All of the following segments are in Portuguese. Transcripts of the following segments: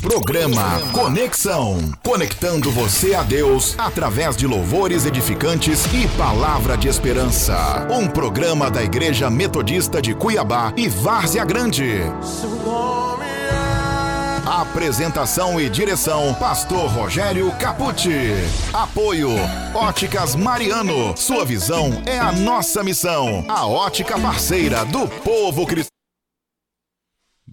Programa Conexão. Conectando você a Deus através de louvores edificantes e palavra de esperança. Um programa da Igreja Metodista de Cuiabá e Várzea Grande. Apresentação e direção: Pastor Rogério Capucci. Apoio: Óticas Mariano. Sua visão é a nossa missão. A ótica parceira do povo cristão.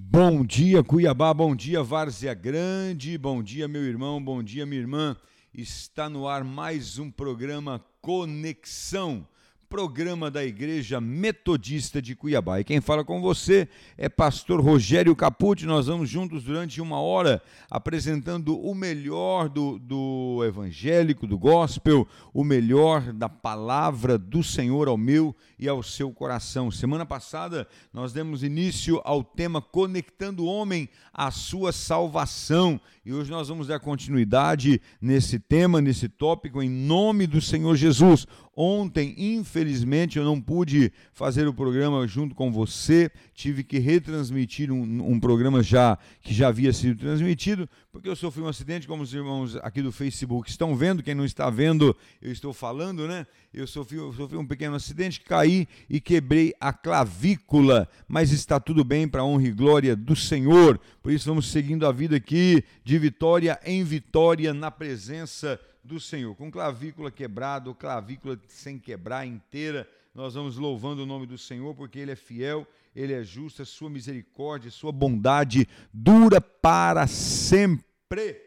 Bom dia, Cuiabá, bom dia, Várzea Grande, bom dia, meu irmão, bom dia, minha irmã. Está no ar mais um programa Conexão programa da Igreja Metodista de Cuiabá. E quem fala com você é pastor Rogério Capucci. Nós vamos juntos durante uma hora apresentando o melhor do, do evangélico, do gospel, o melhor da palavra do Senhor ao meu e ao seu coração. Semana passada nós demos início ao tema Conectando o Homem à Sua Salvação. E hoje nós vamos dar continuidade nesse tema, nesse tópico, em nome do Senhor Jesus. Ontem, infelizmente, eu não pude fazer o programa junto com você, tive que retransmitir um, um, programa já que já havia sido transmitido, porque eu sofri um acidente, como os irmãos aqui do Facebook estão vendo, quem não está vendo, eu estou falando, né? Eu sofri, eu sofri um pequeno acidente, caí e quebrei a clavícula, mas está tudo bem para honra e glória do Senhor. Por isso vamos seguindo a vida aqui de vitória em vitória na presença do Senhor. Com clavícula quebrada, ou clavícula sem quebrar inteira, nós vamos louvando o nome do Senhor, porque Ele é fiel, Ele é justo, a sua misericórdia, a sua bondade dura para sempre.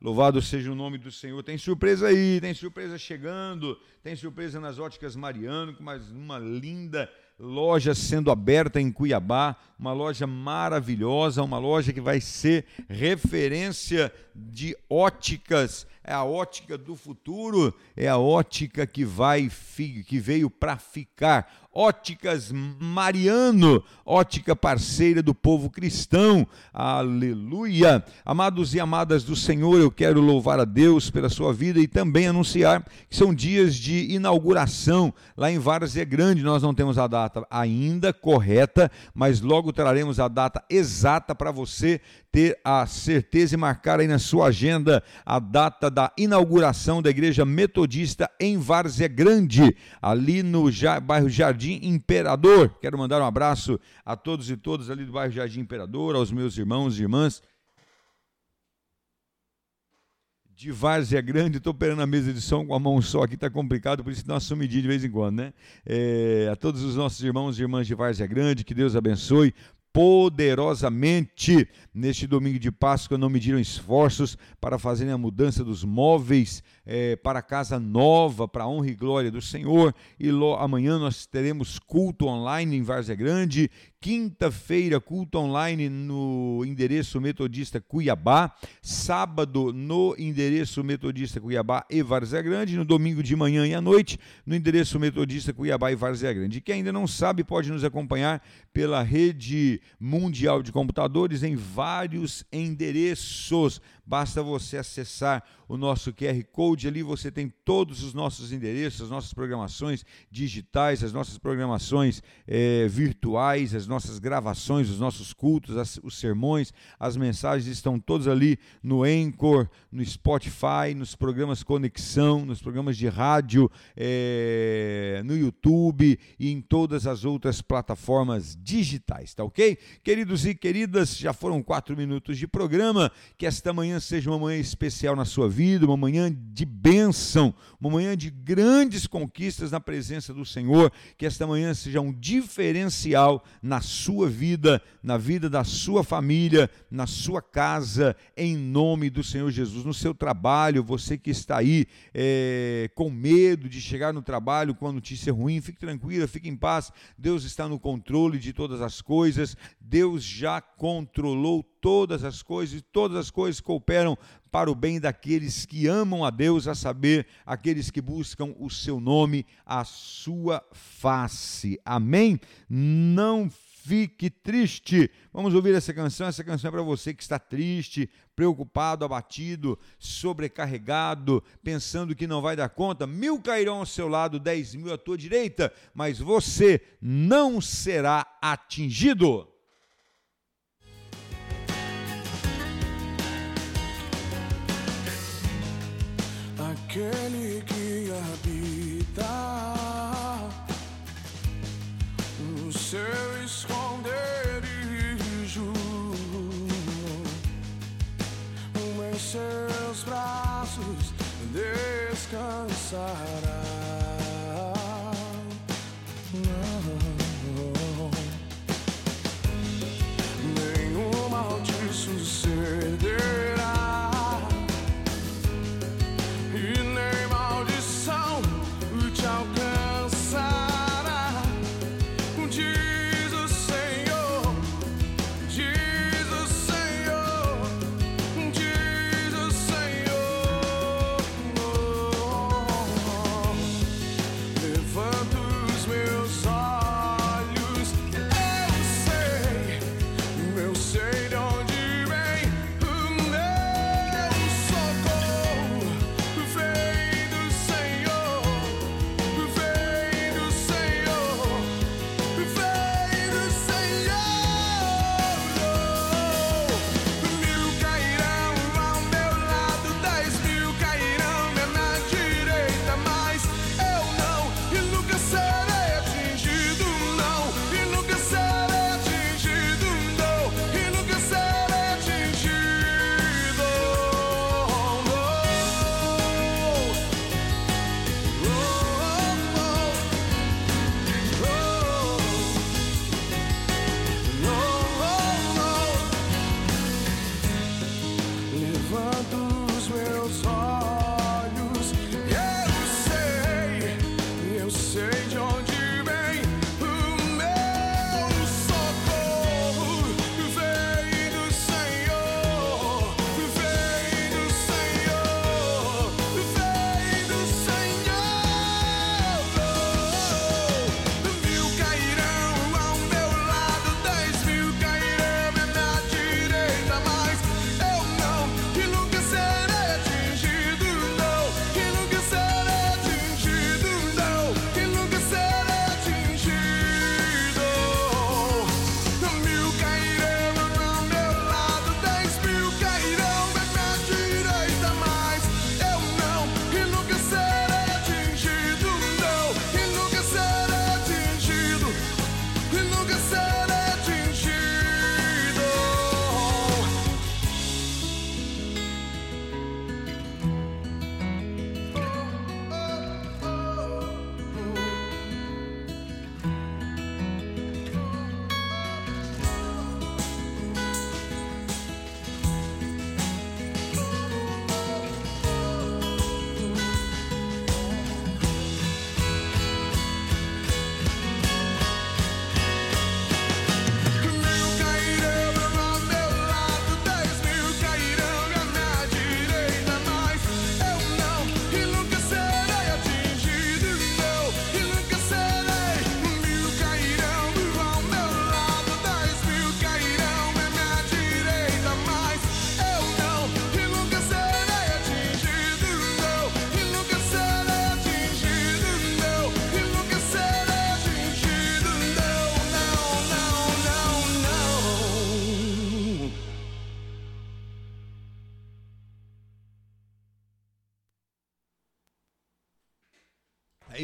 Louvado seja o nome do Senhor. Tem surpresa aí, tem surpresa chegando, tem surpresa nas óticas Mariano, com mais uma linda loja sendo aberta em Cuiabá, uma loja maravilhosa, uma loja que vai ser referência de óticas, é a ótica do futuro, é a ótica que vai que veio para ficar. Óticas Mariano, ótica parceira do povo cristão. Aleluia. Amados e amadas do Senhor, eu quero louvar a Deus pela sua vida e também anunciar que são dias de inauguração lá em Várzea Grande. Nós não temos a data ainda correta, mas logo traremos a data exata para você ter a certeza e marcar aí na sua agenda a data da inauguração da Igreja Metodista em Várzea Grande, ali no bairro Jardim Imperador. Quero mandar um abraço a todos e todas ali do bairro Jardim Imperador, aos meus irmãos e irmãs de Várzea Grande, estou operando a mesa de som com a mão só aqui, está complicado, por isso dá uma sumidinha de vez em quando, né? É, a todos os nossos irmãos e irmãs de Várzea Grande, que Deus abençoe poderosamente. Neste domingo de Páscoa, não mediram esforços para fazerem a mudança dos móveis é, para a casa nova, para a honra e glória do Senhor. E lo, amanhã nós teremos culto online em Várzea Grande. Quinta-feira, culto online no endereço Metodista Cuiabá. Sábado, no endereço Metodista Cuiabá e Várzea Grande. No domingo de manhã e à noite, no endereço Metodista Cuiabá e Várzea Grande. Quem ainda não sabe, pode nos acompanhar pela rede mundial de computadores em vários endereços. Basta você acessar o nosso QR Code ali, você tem todos os nossos endereços, as nossas programações digitais, as nossas programações é, virtuais, as nossas gravações, os nossos cultos, as, os sermões, as mensagens estão todos ali no Anchor, no Spotify, nos programas Conexão, nos programas de rádio, é, no YouTube e em todas as outras plataformas digitais, tá ok? Queridos e queridas, já foram quatro minutos de programa, que esta manhã manhã seja uma manhã especial na sua vida, uma manhã de bênção, uma manhã de grandes conquistas na presença do Senhor. Que esta manhã seja um diferencial na sua vida, na vida da sua família, na sua casa, em nome do Senhor Jesus. No seu trabalho, você que está aí é, com medo de chegar no trabalho com a notícia ruim, fique tranquila, fique em paz. Deus está no controle de todas as coisas. Deus já controlou todas as coisas, e todas as coisas cooperam para o bem daqueles que amam a Deus, a saber, aqueles que buscam o seu nome, a sua face. Amém? Não fique triste. Vamos ouvir essa canção. Essa canção é para você que está triste, preocupado, abatido, sobrecarregado, pensando que não vai dar conta. Mil cairão ao seu lado, dez mil à tua direita, mas você não será atingido. Aquele que habita no seu esconderijo, em seus braços descansará.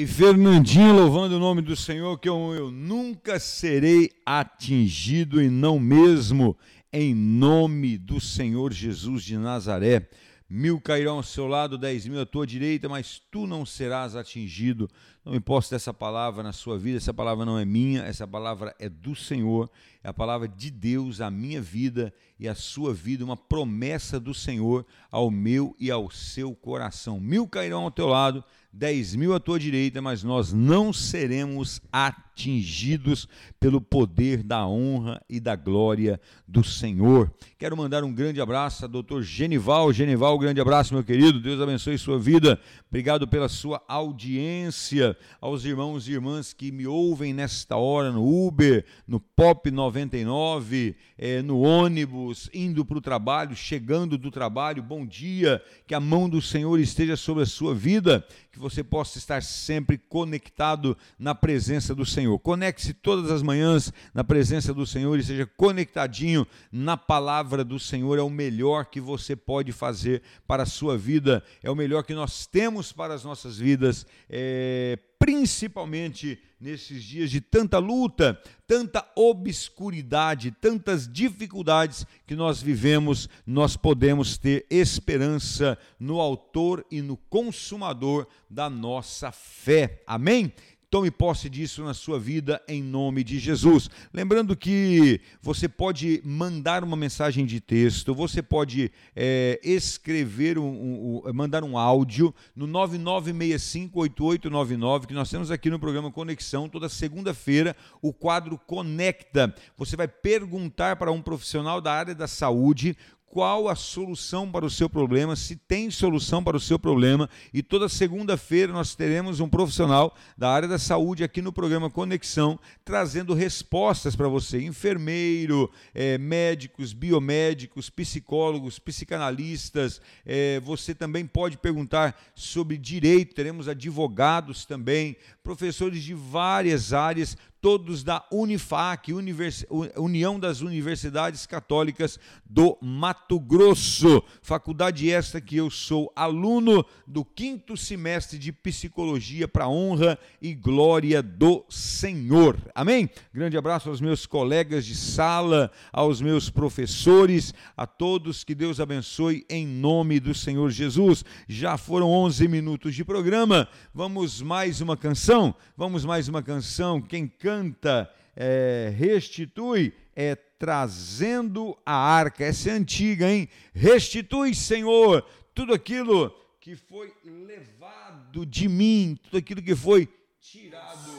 E Fernandinho louvando o nome do Senhor, que eu, eu nunca serei atingido e não mesmo em nome do Senhor Jesus de Nazaré. Mil cairão ao seu lado, dez mil à tua direita, mas tu não serás atingido. Não imposto essa palavra na sua vida, essa palavra não é minha, essa palavra é do Senhor, é a palavra de Deus, a minha vida e a sua vida, uma promessa do Senhor ao meu e ao seu coração. Mil cairão ao teu lado, dez mil à tua direita, mas nós não seremos atingidos pelo poder da honra e da glória do Senhor. Quero mandar um grande abraço a doutor Genival. Genival, grande abraço, meu querido. Deus abençoe sua vida. Obrigado pela sua audiência. Aos irmãos e irmãs que me ouvem nesta hora no Uber, no Pop 99, eh, no ônibus, indo para o trabalho, chegando do trabalho. Bom dia, que a mão do Senhor esteja sobre a sua vida, que você possa estar sempre conectado na presença do Senhor. Conecte-se todas as manhãs na presença do Senhor e seja conectadinho na palavra do Senhor. É o melhor que você pode fazer para a sua vida, é o melhor que nós temos para as nossas vidas, é, principalmente nesses dias de tanta luta, tanta obscuridade, tantas dificuldades que nós vivemos, nós podemos ter esperança no Autor e no Consumador da nossa fé. Amém? Tome posse disso na sua vida em nome de Jesus. Lembrando que você pode mandar uma mensagem de texto, você pode é, escrever, um, um, mandar um áudio no 99658899 que nós temos aqui no programa Conexão toda segunda-feira o quadro Conecta. Você vai perguntar para um profissional da área da saúde qual a solução para o seu problema, se tem solução para o seu problema. E toda segunda-feira nós teremos um profissional da área da saúde aqui no programa Conexão, trazendo respostas para você: enfermeiro, é, médicos, biomédicos, psicólogos, psicanalistas. É, você também pode perguntar sobre direito, teremos advogados também, professores de várias áreas todos da Unifac, Univers... União das Universidades Católicas do Mato Grosso. Faculdade esta que eu sou aluno do quinto semestre de Psicologia para honra e glória do Senhor. Amém? Grande abraço aos meus colegas de sala, aos meus professores, a todos que Deus abençoe em nome do Senhor Jesus. Já foram 11 minutos de programa. Vamos mais uma canção? Vamos mais uma canção. Quem canta canta, é, restitui, é trazendo a arca. Essa é antiga, hein? Restitui, Senhor, tudo aquilo que foi levado de mim, tudo aquilo que foi tirado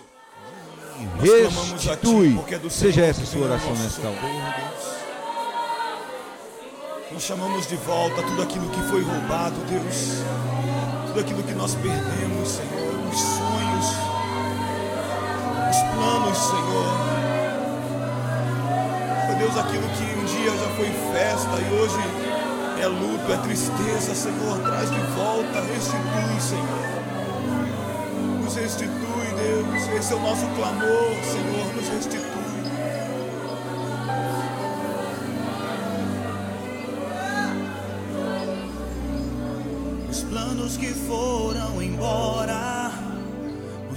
de mim. Restitui. é Seja essa a sua oração nesta hora. Nós chamamos de volta tudo aquilo que foi roubado, Deus. Tudo aquilo que nós perdemos, Senhor. Os planos, Senhor. Meu Deus, aquilo que um dia já foi festa e hoje é luto, é tristeza, Senhor. Traz de volta, restitui, Senhor. Nos restitui, Deus. Esse é o nosso clamor, Senhor. Nos restitui. Os planos que foram embora,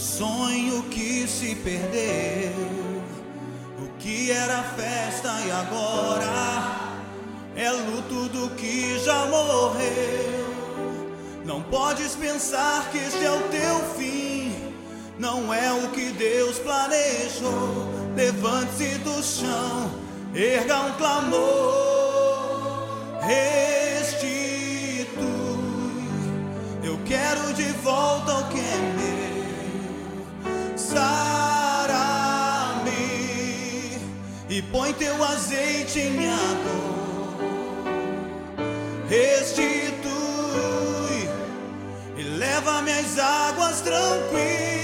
sonho que se perdeu, o que era festa e agora é luto do que já morreu. Não podes pensar que este é o teu fim, não é o que Deus planejou. Levante-se do chão, erga um clamor, restitui. Eu quero de volta o que é meu. Sara-me e põe teu azeite em minha dor. Restitui e leva-me às águas tranquilas.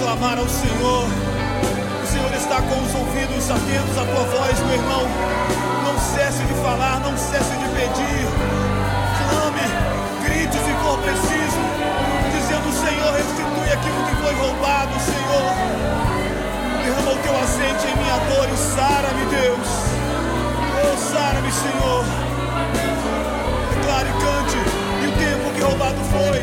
Clamar ao Senhor. O Senhor está com os ouvidos atentos à tua voz, meu irmão. Não cesse de falar, não cesse de pedir. Clame, grite se for preciso, dizendo: Senhor, restitui aquilo que foi roubado, Senhor. Derrama o teu azeite em minha dor e sara-me, Deus. Oh, sara-me, Senhor. Declare cante. E o tempo que roubado foi.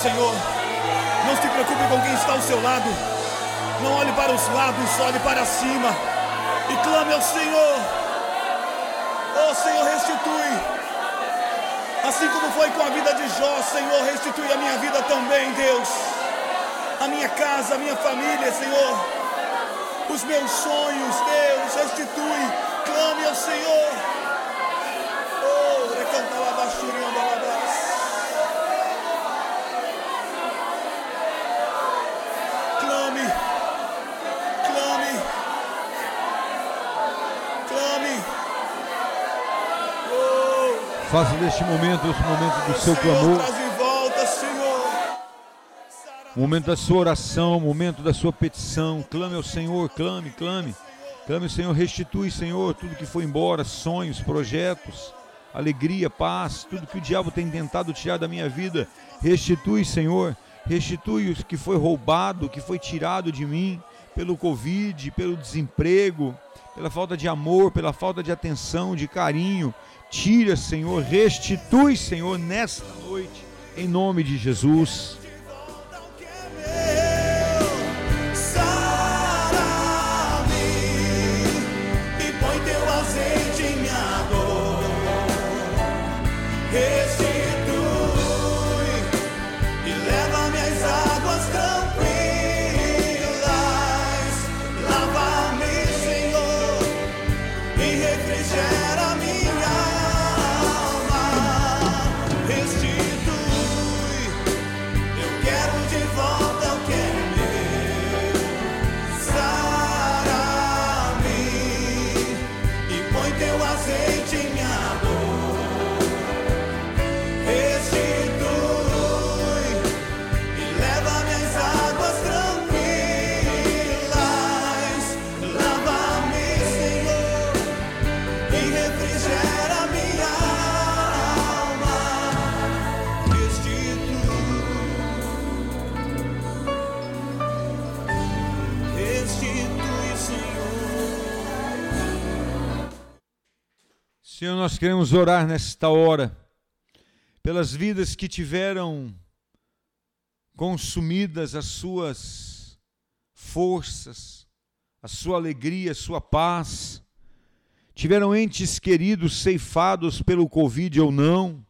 Senhor. Não se preocupe com quem está ao seu lado. Não olhe para os lados, olhe para cima. E clame ao Senhor. Oh Senhor, restitui. Assim como foi com a vida de Jó, Senhor, restitui a minha vida também, Deus. A minha casa, a minha família, Senhor. Os meus sonhos, Deus, restitui. Clame ao Senhor. Oh, recantalabaxuriandalabás. Faça deste momento esse momento do seu clamor, o momento da sua oração, o momento da sua petição. Clame ao Senhor, clame, clame. Clame ao Senhor, restitui, Senhor, tudo que foi embora, sonhos, projetos, alegria, paz, tudo que o diabo tem tentado tirar da minha vida. Restitui, Senhor. Restitui o que foi roubado, o que foi tirado de mim pelo Covid, pelo desemprego, pela falta de amor, pela falta de atenção, de carinho. Tira, Senhor, restitui, Senhor, nesta noite, em nome de Jesus. Senhor, nós queremos orar nesta hora pelas vidas que tiveram consumidas as suas forças, a sua alegria, a sua paz. Tiveram entes queridos ceifados pelo Covid ou não.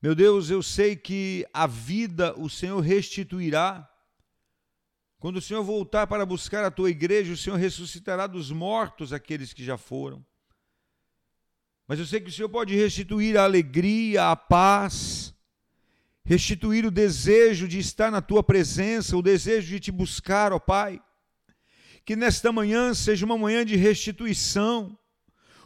Meu Deus, eu sei que a vida o Senhor restituirá. Quando o Senhor voltar para buscar a tua igreja, o Senhor ressuscitará dos mortos aqueles que já foram. Mas eu sei que o Senhor pode restituir a alegria, a paz, restituir o desejo de estar na tua presença, o desejo de te buscar, ó Pai. Que nesta manhã seja uma manhã de restituição,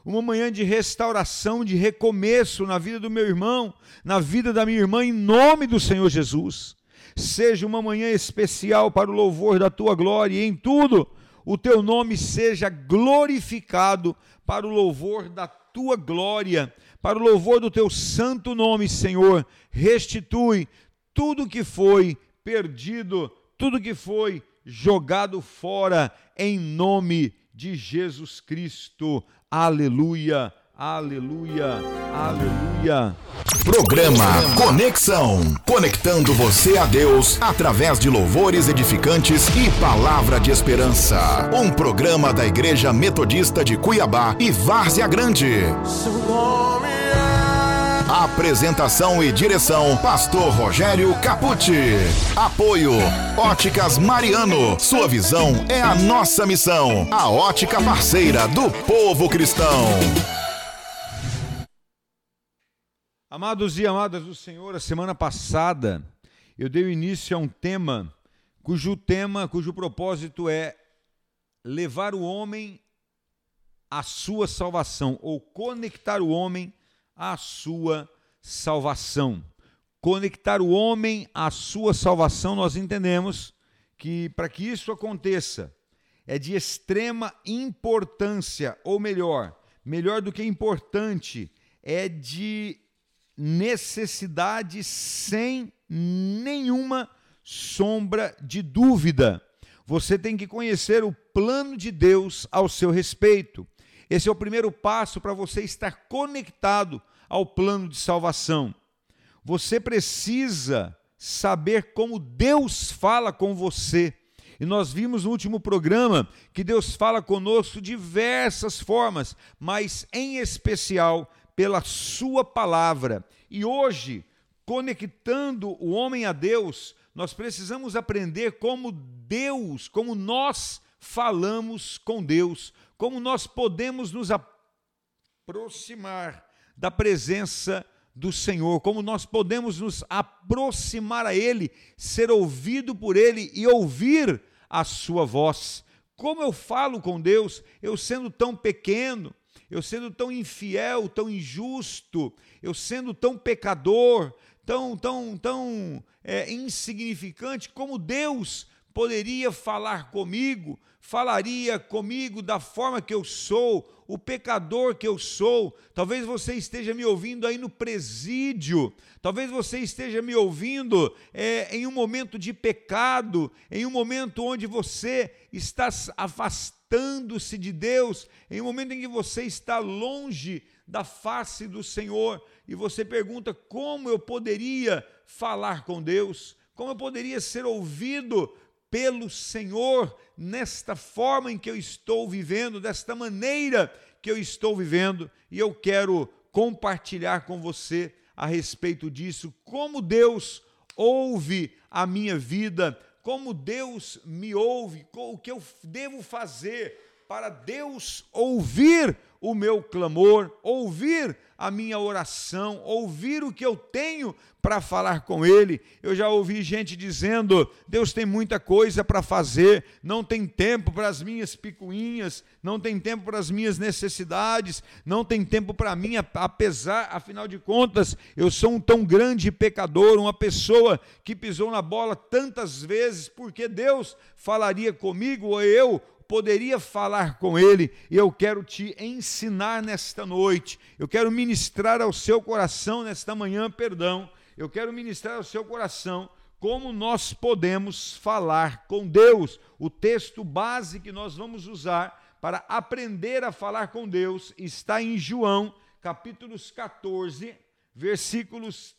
uma manhã de restauração, de recomeço na vida do meu irmão, na vida da minha irmã, em nome do Senhor Jesus. Seja uma manhã especial para o louvor da tua glória e em tudo o teu nome seja glorificado para o louvor da tua glória, para o louvor do teu santo nome, Senhor. Restitui tudo que foi perdido, tudo que foi jogado fora, em nome de Jesus Cristo. Aleluia, aleluia, aleluia. Programa Conexão. Conectando você a Deus através de louvores edificantes e palavra de esperança. Um programa da Igreja Metodista de Cuiabá e Várzea Grande. É Apresentação e direção: Pastor Rogério Capucci. Apoio: Óticas Mariano. Sua visão é a nossa missão. A ótica parceira do povo cristão. Amados e amadas do Senhor, a semana passada eu dei início a um tema cujo tema, cujo propósito é levar o homem à sua salvação ou conectar o homem à sua salvação. Conectar o homem à sua salvação, nós entendemos que para que isso aconteça é de extrema importância, ou melhor, melhor do que importante, é de necessidade sem nenhuma sombra de dúvida. Você tem que conhecer o plano de Deus ao seu respeito. Esse é o primeiro passo para você estar conectado ao plano de salvação. Você precisa saber como Deus fala com você. E nós vimos no último programa que Deus fala conosco de diversas formas, mas em especial pela Sua palavra. E hoje, conectando o homem a Deus, nós precisamos aprender como Deus, como nós falamos com Deus, como nós podemos nos aproximar da presença do Senhor, como nós podemos nos aproximar a Ele, ser ouvido por Ele e ouvir a Sua voz. Como eu falo com Deus, eu sendo tão pequeno, eu sendo tão infiel, tão injusto, eu sendo tão pecador, tão, tão, tão é, insignificante, como Deus poderia falar comigo, falaria comigo da forma que eu sou, o pecador que eu sou. Talvez você esteja me ouvindo aí no presídio, talvez você esteja me ouvindo é, em um momento de pecado, em um momento onde você está afastando-se de Deus, em um momento em que você está longe da face do Senhor e você pergunta como eu poderia falar com Deus, como eu poderia ser ouvido pelo Senhor nesta forma em que eu estou vivendo, desta maneira que eu estou vivendo, e eu quero compartilhar com você a respeito disso, como Deus ouve a minha vida, como Deus me ouve, o que eu devo fazer para Deus ouvir o meu clamor, ouvir a minha oração, ouvir o que eu tenho para falar com Ele. Eu já ouvi gente dizendo: Deus tem muita coisa para fazer, não tem tempo para as minhas picuinhas, não tem tempo para as minhas necessidades, não tem tempo para mim, apesar, afinal de contas, eu sou um tão grande pecador, uma pessoa que pisou na bola tantas vezes, porque Deus falaria comigo ou eu poderia falar com Ele, e eu quero te ensinar nesta noite, eu quero ministrar ao seu coração nesta manhã, perdão, eu quero ministrar ao seu coração como nós podemos falar com Deus. O texto base que nós vamos usar para aprender a falar com Deus está em João, capítulos 14, versículos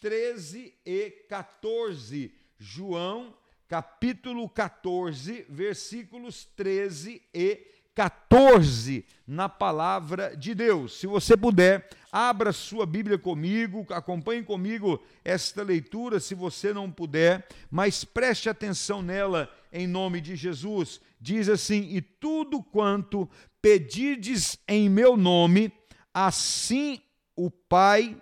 13 e 14. João capítulo 14, versículos 13 e 14 na palavra de Deus. Se você puder, abra sua Bíblia comigo, acompanhe comigo esta leitura, se você não puder, mas preste atenção nela em nome de Jesus. Diz assim: E tudo quanto pedirdes em meu nome, assim o Pai,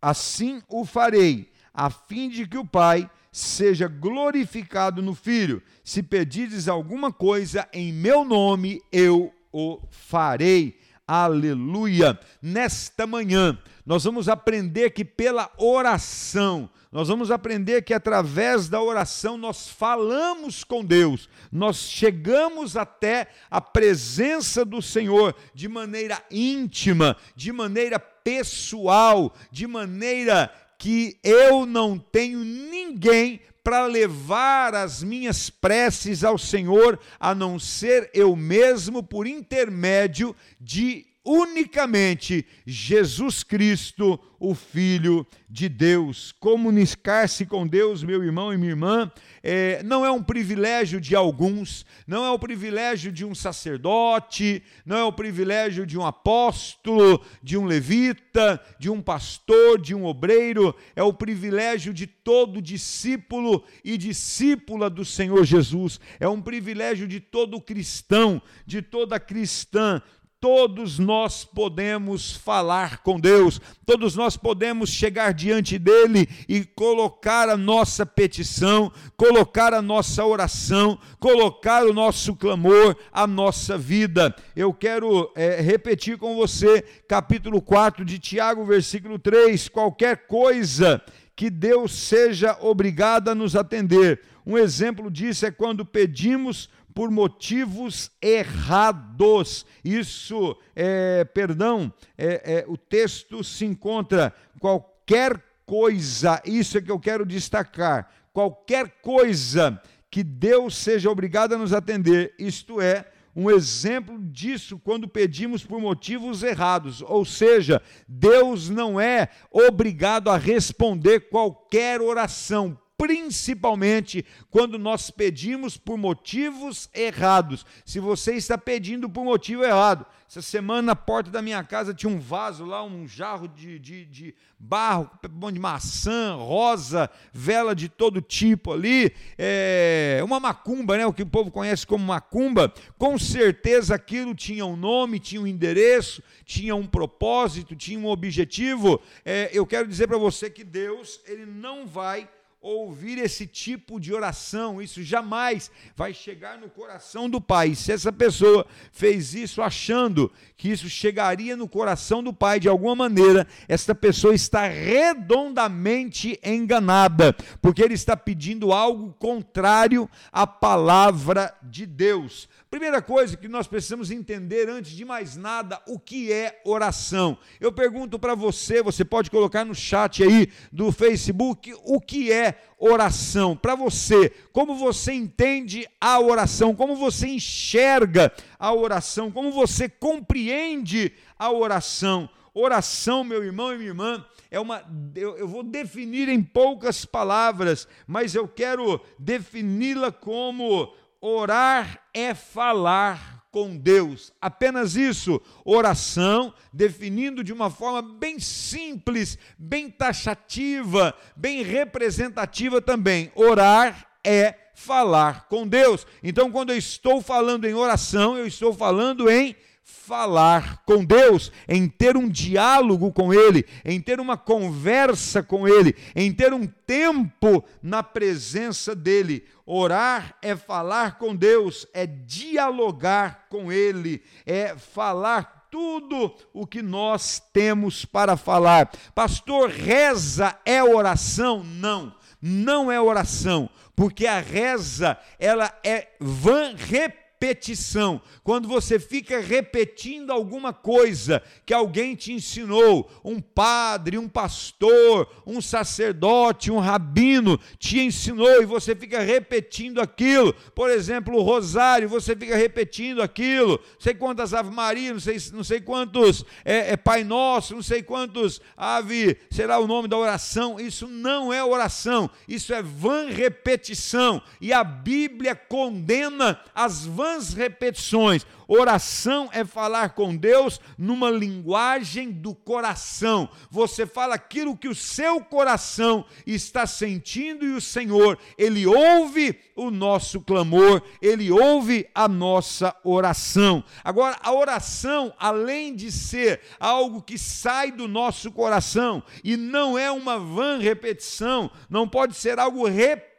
assim o farei, a fim de que o Pai seja glorificado no Filho. Se pedires alguma coisa em meu nome, eu o farei. Aleluia! Nesta manhã, nós vamos aprender que pela oração, nós vamos aprender que através da oração nós falamos com Deus, nós chegamos até a presença do Senhor de maneira íntima, de maneira pessoal, de maneira que eu não tenho ninguém para levar as minhas preces ao Senhor, a não ser eu mesmo por intermédio de unicamente Jesus Cristo, o Filho de Deus. Comunicar-se com Deus, meu irmão e minha irmã, é, não é um privilégio de alguns, não é o privilégio de um sacerdote, não é o privilégio de um apóstolo, de um levita, de um pastor, de um obreiro, é o privilégio de todo discípulo e discípula do Senhor Jesus, é um privilégio de todo cristão, de toda cristã, todos nós podemos falar com Deus, todos nós podemos chegar diante dele e colocar a nossa petição, colocar a nossa oração, colocar o nosso clamor, a nossa vida. Eu quero é, repetir com você, capítulo 4 de Tiago, versículo 3: qualquer coisa que Deus seja obrigado a nos atender. Um exemplo disso é quando pedimos por motivos errados. Isso, é, perdão, é, é, o texto se encontra qualquer coisa, isso é que eu quero destacar, qualquer coisa que Deus seja obrigado a nos atender, isto é, um exemplo disso quando pedimos por motivos errados, ou seja, Deus não é obrigado a responder qualquer oração, principalmente quando nós pedimos por motivos errados. Se você está pedindo por motivo errado, essa semana na porta da minha casa tinha um vaso lá, um jarro de, de, de barro, de maçã, rosa, vela de todo tipo ali, é, uma macumba, né, o que o povo conhece como macumba. Com certeza aquilo tinha um nome, tinha um endereço, tinha um propósito, tinha um objetivo. É, eu quero dizer para você que Deus, ele não vai ouvir esse tipo de oração, isso jamais vai chegar no coração do Pai. Se essa pessoa fez isso achando que isso chegaria no coração do Pai de alguma maneira, essa pessoa está redondamente enganada, porque ele está pedindo algo contrário à palavra de Deus. Primeira coisa que nós precisamos entender antes de mais nada, o que é oração. Eu pergunto para você, você pode colocar no chat aí do Facebook, o que é oração? Para você, como você entende a oração? Como você enxerga a oração? Como você compreende a oração? Oração, meu irmão e minha irmã, é uma. Eu, eu vou definir em poucas palavras, mas eu quero defini-la como Orar é falar com Deus. Apenas isso. Oração, definindo de uma forma bem simples, bem taxativa, bem representativa também. Orar é falar com Deus. Então, quando eu estou falando em oração, eu estou falando em falar com Deus, em ter um diálogo com Ele, em ter uma conversa com Ele, em ter um tempo na presença dEle. Orar é falar com Deus, é dialogar com Ele, é falar tudo o que nós temos para falar. Pastor, reza é oração? Não, não é oração, porque a reza, ela é van repetição repetição, quando você fica repetindo alguma coisa que alguém te ensinou, um padre, um pastor, um sacerdote, um rabino te ensinou e você fica repetindo aquilo. Por exemplo, o rosário, você fica repetindo aquilo. Não sei quantas Ave Maria, não sei, não sei quantos é, é Pai Nosso, não sei quantos Ave, será o nome da oração. Isso não é oração, isso é vã repetição. E a Bíblia condena as vãs vãs repetições. Oração é falar com Deus numa linguagem do coração. Você fala aquilo que o seu coração está sentindo e o Senhor, ele ouve o nosso clamor, ele ouve a nossa oração. Agora, a oração, além de ser algo que sai do nosso coração e não é uma vã repetição, não pode ser algo repetitivo,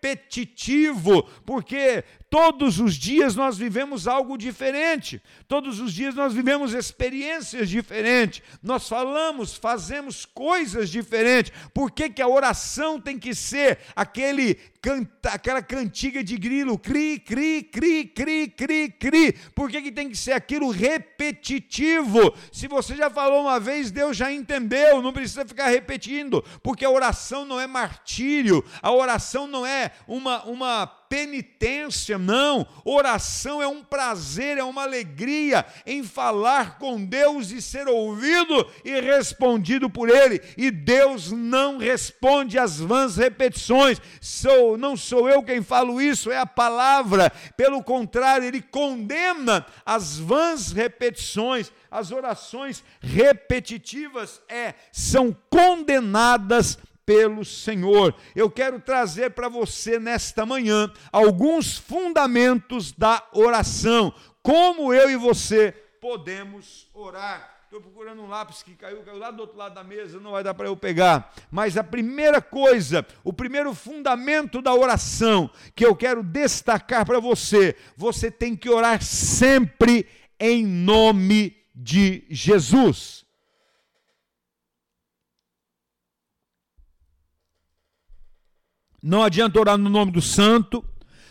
porque Todos os dias nós vivemos algo diferente, todos os dias nós vivemos experiências diferentes, nós falamos, fazemos coisas diferentes. Por que, que a oração tem que ser aquele canta, aquela cantiga de grilo, cri, cri, cri, cri, cri, cri. Por que, que tem que ser aquilo repetitivo? Se você já falou uma vez, Deus já entendeu, não precisa ficar repetindo, porque a oração não é martírio, a oração não é uma, uma penitência, não. Oração é um prazer, é uma alegria em falar com Deus e ser ouvido e respondido por Ele. E Deus não responde às vãs repetições. Sou, não sou eu quem falo isso, é a palavra. Pelo contrário, Ele condena as vãs repetições as orações repetitivas é são condenadas pelo Senhor. Eu quero trazer para você nesta manhã alguns fundamentos da oração. Como eu e você podemos orar. Estou procurando um lápis que caiu, caiu lá do outro lado da mesa, não vai dar para eu pegar. Mas a primeira coisa, o primeiro fundamento da oração que eu quero destacar para você, você tem que orar sempre em nome de Jesus. Não adianta orar no nome do santo,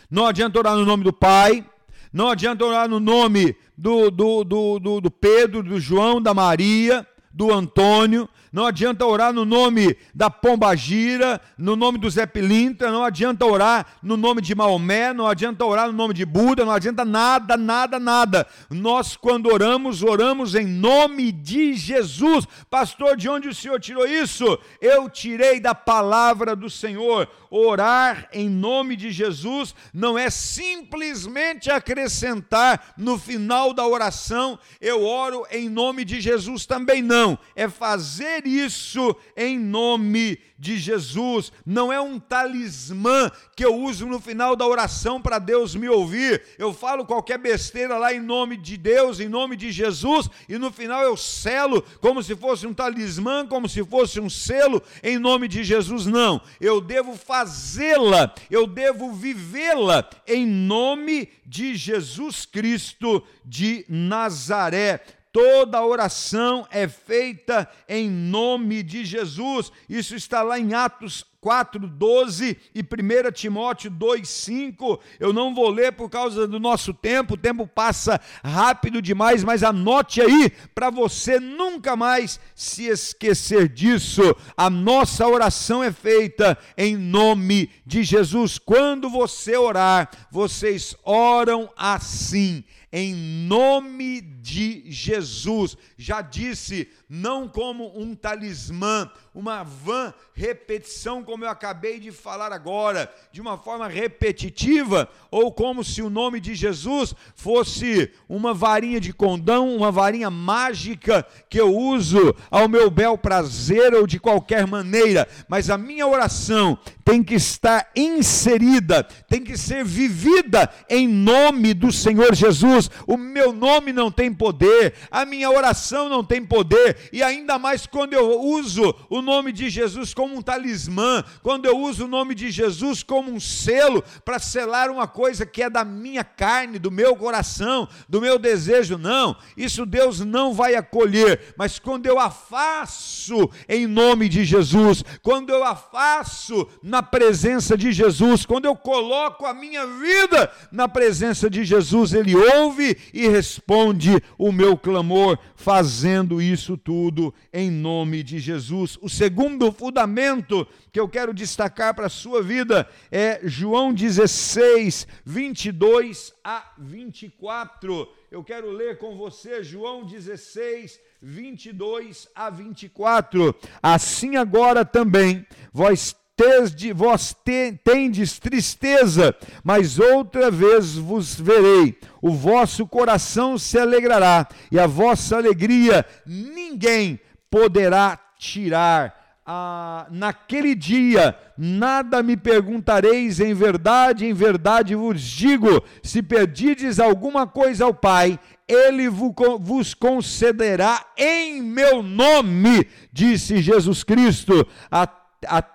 não adianta orar no nome do Pai, não adianta orar no nome do, do, do, do, do Pedro, do João, da Maria, do Antônio, não adianta orar no nome da Pomba Gira, no nome do Zé Pilintra, não adianta orar no nome de Maomé, não adianta orar no nome de Buda, não adianta nada, nada, nada. Nós, quando oramos, oramos em nome de Jesus. Pastor, de onde o senhor tirou isso? Eu tirei da palavra do Senhor. Orar em nome de Jesus não é simplesmente acrescentar no final da oração, eu oro em nome de Jesus também não. É fazer isso em nome de Jesus. Não é um talismã que eu uso no final da oração para Deus me ouvir. Eu falo qualquer besteira lá em nome de Deus, em nome de Jesus, e no final eu selo como se fosse um talismã, como se fosse um selo em nome de Jesus. Não, eu devo fazê-la, eu devo vivê-la em nome de Jesus Cristo de Nazaré. Toda oração é feita em nome de Jesus. Isso está lá em Atos 4:12 e 1 Timóteo 2:5. Eu não vou ler por causa do nosso tempo, o tempo passa rápido demais, mas anote aí para você nunca mais se esquecer disso. A nossa oração é feita em nome de Jesus. Quando você orar, vocês oram assim em nome de Jesus. Já disse, não como um talismã, uma vã repetição, como eu acabei de falar agora, de uma forma repetitiva, ou como se o nome de Jesus fosse uma varinha de condão, uma varinha mágica que eu uso ao meu bel prazer ou de qualquer maneira, mas a minha oração tem que estar inserida, tem que ser vivida em nome do Senhor Jesus. O meu nome não tem poder, a minha oração não tem poder, e ainda mais quando eu uso o nome de Jesus como um talismã, quando eu uso o nome de Jesus como um selo para selar uma coisa que é da minha carne, do meu coração, do meu desejo, não, isso Deus não vai acolher, mas quando eu afaço em nome de Jesus, quando eu afaço na presença de Jesus, quando eu coloco a minha vida na presença de Jesus, Ele ouve e responde o meu clamor, fazendo isso tudo em nome de Jesus. O segundo fundamento que eu quero destacar para a sua vida é João 16, 22 a 24. Eu quero ler com você João 16, 22 a 24. Assim agora também vós Tesde, vós te, tendes tristeza, mas outra vez vos verei. O vosso coração se alegrará, e a vossa alegria ninguém poderá tirar. Ah, naquele dia nada me perguntareis, em verdade, em verdade vos digo: se pedirdes alguma coisa ao Pai, ele vos concederá em meu nome, disse Jesus Cristo. Até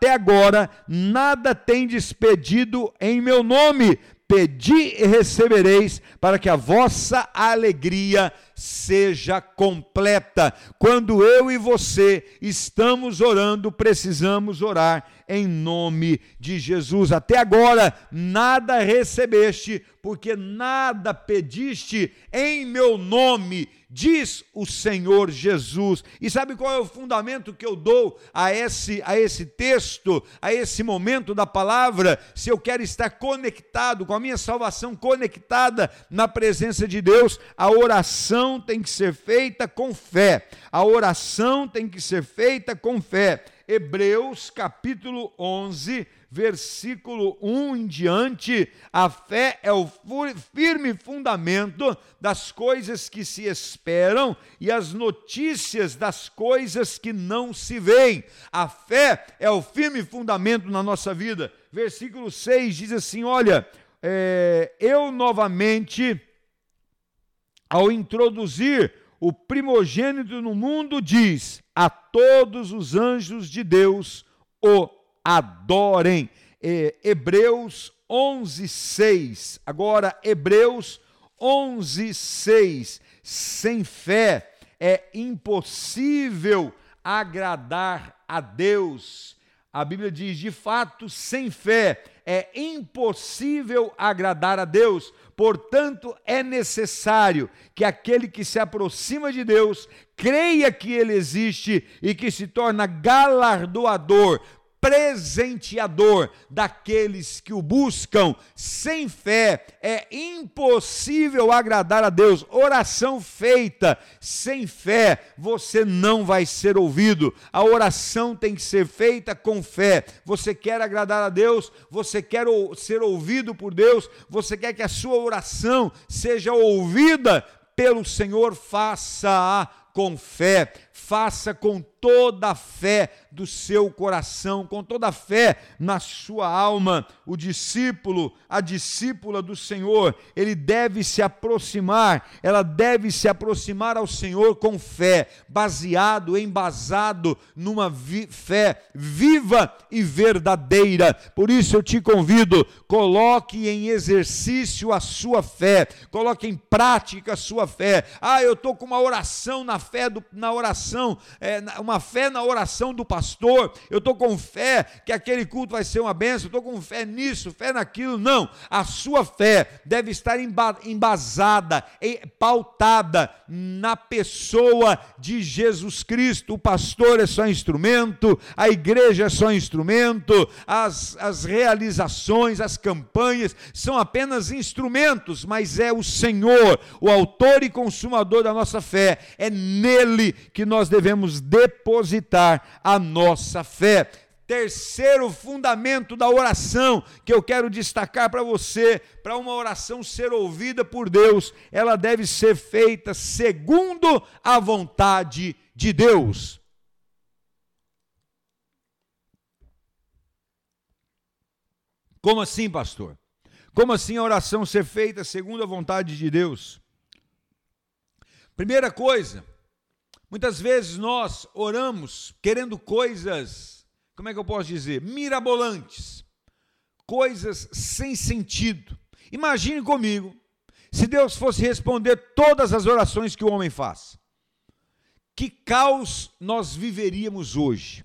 agora nada tendes pedido em meu nome. Pedi e recebereis, para que a vossa alegria seja completa. Quando eu e você estamos orando, precisamos orar em nome de Jesus. Até agora, nada recebeste, porque nada pediste em meu nome, diz o Senhor Jesus. E sabe qual é o fundamento que eu dou a esse, a esse texto, a esse momento da palavra? Se eu quero estar conectado, com a minha salvação conectada na presença de Deus, a oração tem que ser feita com fé. A oração tem que ser feita com fé. Hebreus capítulo 11, versículo 1 em diante, a fé é o firme fundamento das coisas que se esperam e as notícias das coisas que não se veem. A fé é o firme fundamento na nossa vida. Versículo 6 diz assim: Olha, é, eu novamente ao introduzir o primogênito no mundo, diz: a todos os anjos de Deus o adorem. É, Hebreus 11, 6. Agora, Hebreus 11, 6. Sem fé é impossível agradar a Deus. A Bíblia diz: de fato, sem fé é impossível agradar a Deus. Portanto, é necessário que aquele que se aproxima de Deus creia que ele existe e que se torna galardoador, presenteador daqueles que o buscam. Sem fé é impossível agradar a Deus. Oração feita sem fé, você não vai ser ouvido. A oração tem que ser feita com fé. Você quer agradar a Deus, você quer ser ouvido por Deus, você quer que a sua oração seja ouvida pelo Senhor, faça-a com fé, faça com toda a fé do seu coração, com toda a fé na sua alma. O discípulo, a discípula do Senhor, ele deve se aproximar, ela deve se aproximar ao Senhor com fé, baseado, embasado numa vi- fé viva e verdadeira. Por isso eu te convido, coloque em exercício a sua fé, coloque em prática a sua fé. Ah, eu estou com uma oração na fé, do, na oração, é, na- uma fé na oração do pastor, eu estou com fé que aquele culto vai ser uma bênção, eu estou com fé nisso, fé naquilo. Não, a sua fé deve estar emba- embasada, em- pautada na pessoa de Jesus Cristo. O pastor é só instrumento, a igreja é só instrumento, as, as realizações, as campanhas são apenas instrumentos, mas é o Senhor, o autor e consumador da nossa fé. É nele que nós devemos depositar a nossa fé. Terceiro fundamento da oração que eu quero destacar para você, para uma oração ser ouvida por Deus, ela deve ser feita segundo a vontade de Deus. Como assim, pastor? Como assim a oração ser feita segundo a vontade de Deus? Primeira coisa, muitas vezes nós oramos querendo coisas, como é que eu posso dizer? Mirabolantes, coisas sem sentido. Imagine comigo, se Deus fosse responder todas as orações que o homem faz, que caos nós viveríamos hoje?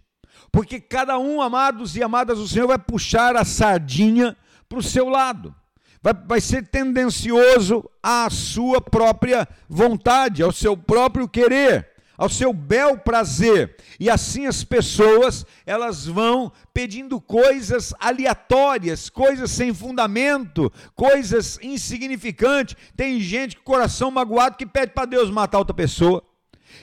Porque cada um, amados e amadas do Senhor, vai puxar a sardinha para o seu lado. Vai, vai ser tendencioso à sua própria vontade, ao seu próprio querer, ao seu bel prazer. E assim as pessoas, elas vão pedindo coisas aleatórias, coisas sem fundamento, coisas insignificantes. Tem gente com coração magoado que pede para Deus matar outra pessoa.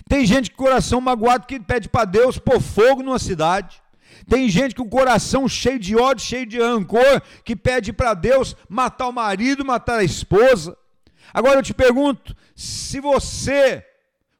Tem gente com coração magoado que pede para Deus pôr fogo numa cidade. Tem gente com coração cheio de ódio, cheio de rancor, que pede para Deus matar o marido, matar a esposa. Agora eu te pergunto: se você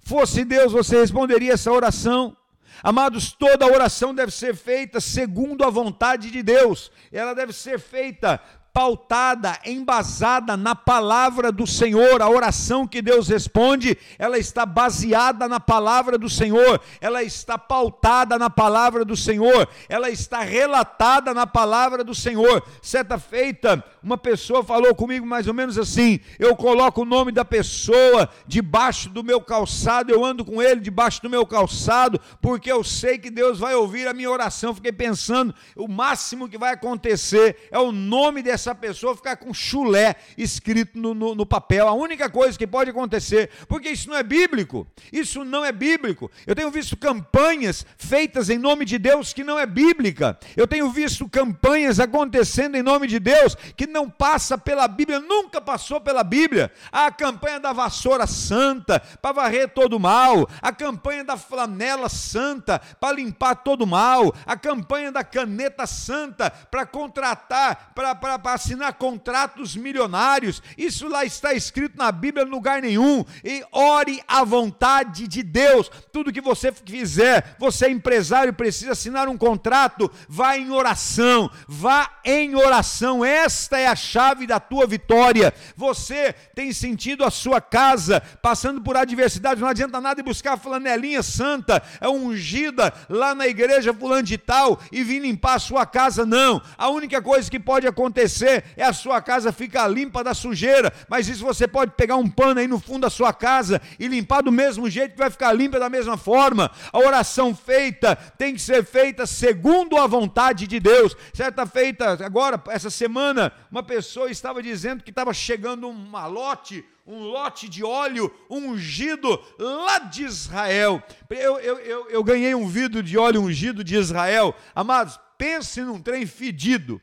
fosse Deus, você responderia essa oração? Amados, toda oração deve ser feita segundo a vontade de Deus. Ela deve ser feita pautada, embasada na palavra do Senhor. A oração que Deus responde, ela está baseada na palavra do Senhor, ela está pautada na palavra do Senhor, ela está relatada na palavra do Senhor. Certa feita, uma pessoa falou comigo mais ou menos assim: eu coloco o nome da pessoa debaixo do meu calçado, eu ando com ele debaixo do meu calçado, porque eu sei que Deus vai ouvir a minha oração. Fiquei pensando, o máximo que vai acontecer é o nome dessa essa pessoa ficar com chulé escrito no, no, no, papel. A única coisa que pode acontecer, porque isso não é bíblico. Isso não é bíblico. Eu tenho visto campanhas feitas em nome de Deus que não é bíblica. Eu tenho visto campanhas acontecendo em nome de Deus que não passa pela Bíblia, nunca passou pela Bíblia. A campanha da vassoura santa para varrer todo o mal, a campanha da flanela santa para limpar todo mal, a campanha da caneta santa para contratar, para assinar contratos milionários. Isso lá está escrito na Bíblia em lugar nenhum. E ore à vontade de Deus. Tudo que você fizer, você é empresário, precisa assinar um contrato, vá em oração. Vá em oração. Esta é a chave da tua vitória. Você tem sentido a sua casa passando por adversidade, não adianta nada ir buscar a flanelinha santa, é ungida lá na igreja fulano de tal e vir limpar a sua casa, não. A única coisa que pode acontecer acontecer é a sua casa ficar limpa da sujeira, mas isso você pode pegar um pano aí no fundo da sua casa e limpar do mesmo jeito que vai ficar limpa da mesma forma. A oração feita tem que ser feita segundo a vontade de Deus. Certa feita, agora, essa semana, uma pessoa estava dizendo que estava chegando um malote um lote de óleo ungido lá de Israel. Eu, eu, eu, eu, ganhei um vidro de óleo ungido de Israel. Amados, pense num trem fedido.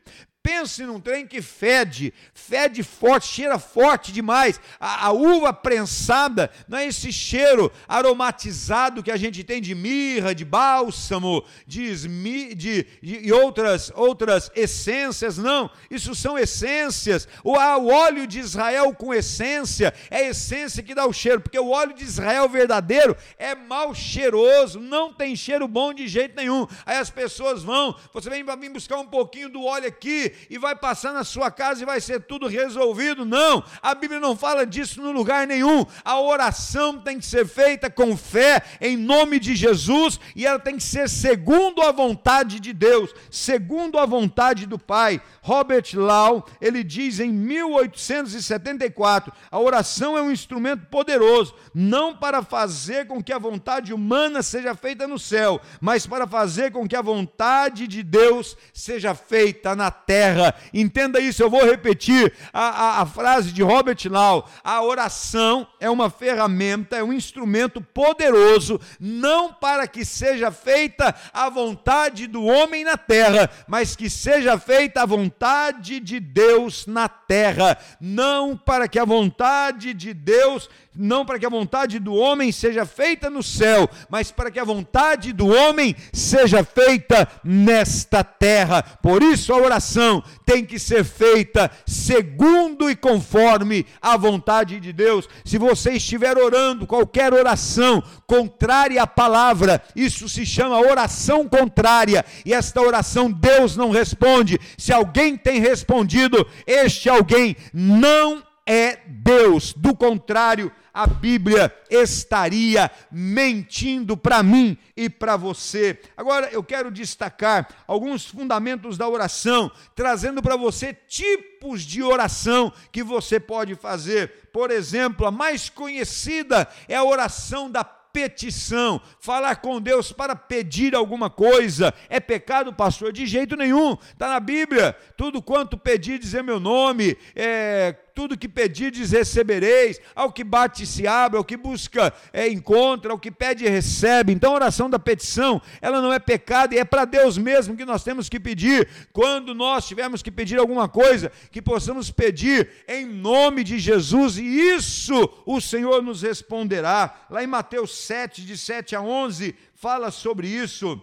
Pense num trem que fede, fede forte, cheira forte demais. A, a, uva prensada não é esse cheiro aromatizado que a gente tem de mirra, de bálsamo, de, esmi, de, de, outras, outras essências, não. Isso são essências. O, o óleo de Israel com essência é essência que dá o cheiro, porque o óleo de Israel verdadeiro é mal cheiroso, não tem cheiro bom de jeito nenhum. Aí as pessoas vão, você vem para mim buscar um pouquinho do óleo aqui e vai passar na sua casa e vai ser tudo resolvido. Não, a Bíblia não fala disso no lugar nenhum. A oração tem que ser feita com fé em nome de Jesus e ela tem que ser segundo a vontade de Deus, segundo a vontade do Pai. Robert Lau, ele diz em 1874, a oração é um instrumento poderoso, não para fazer com que a vontade humana seja feita no céu, mas para fazer com que a vontade de Deus seja feita na terra terra. Entenda isso, eu vou repetir a, a, a frase de Robert Lau: a oração é uma ferramenta, é um instrumento poderoso, não para que seja feita a vontade do homem na terra, mas que seja feita a vontade de Deus na terra, não para que a vontade de Deus não para que a vontade do homem seja feita no céu, mas para que a vontade do homem seja feita nesta terra. Por isso a oração tem que ser feita segundo e conforme a vontade de Deus. Se você estiver orando qualquer oração contrária à palavra, isso se chama oração contrária, e esta oração Deus não responde. Se alguém tem respondido, este alguém não é Deus. Do contrário, a Bíblia estaria mentindo para mim e para você. Agora eu quero destacar alguns fundamentos da oração, trazendo para você tipos de oração que você pode fazer. Por exemplo, a mais conhecida é a oração da petição, falar com Deus para pedir alguma coisa, é pecado, pastor? De jeito nenhum, está na Bíblia. Tudo quanto pedir, dizer meu nome, é, tudo que pedirdes recebereis, ao que bate se abre, ao que busca é, encontra, ao que pede recebe. Então a oração da petição, ela não é pecado e é para Deus mesmo que nós temos que pedir. Quando nós tivermos que pedir alguma coisa, que possamos pedir em nome de Jesus e isso o Senhor nos responderá. Lá em Mateus 7, de 7 a 11, fala sobre isso.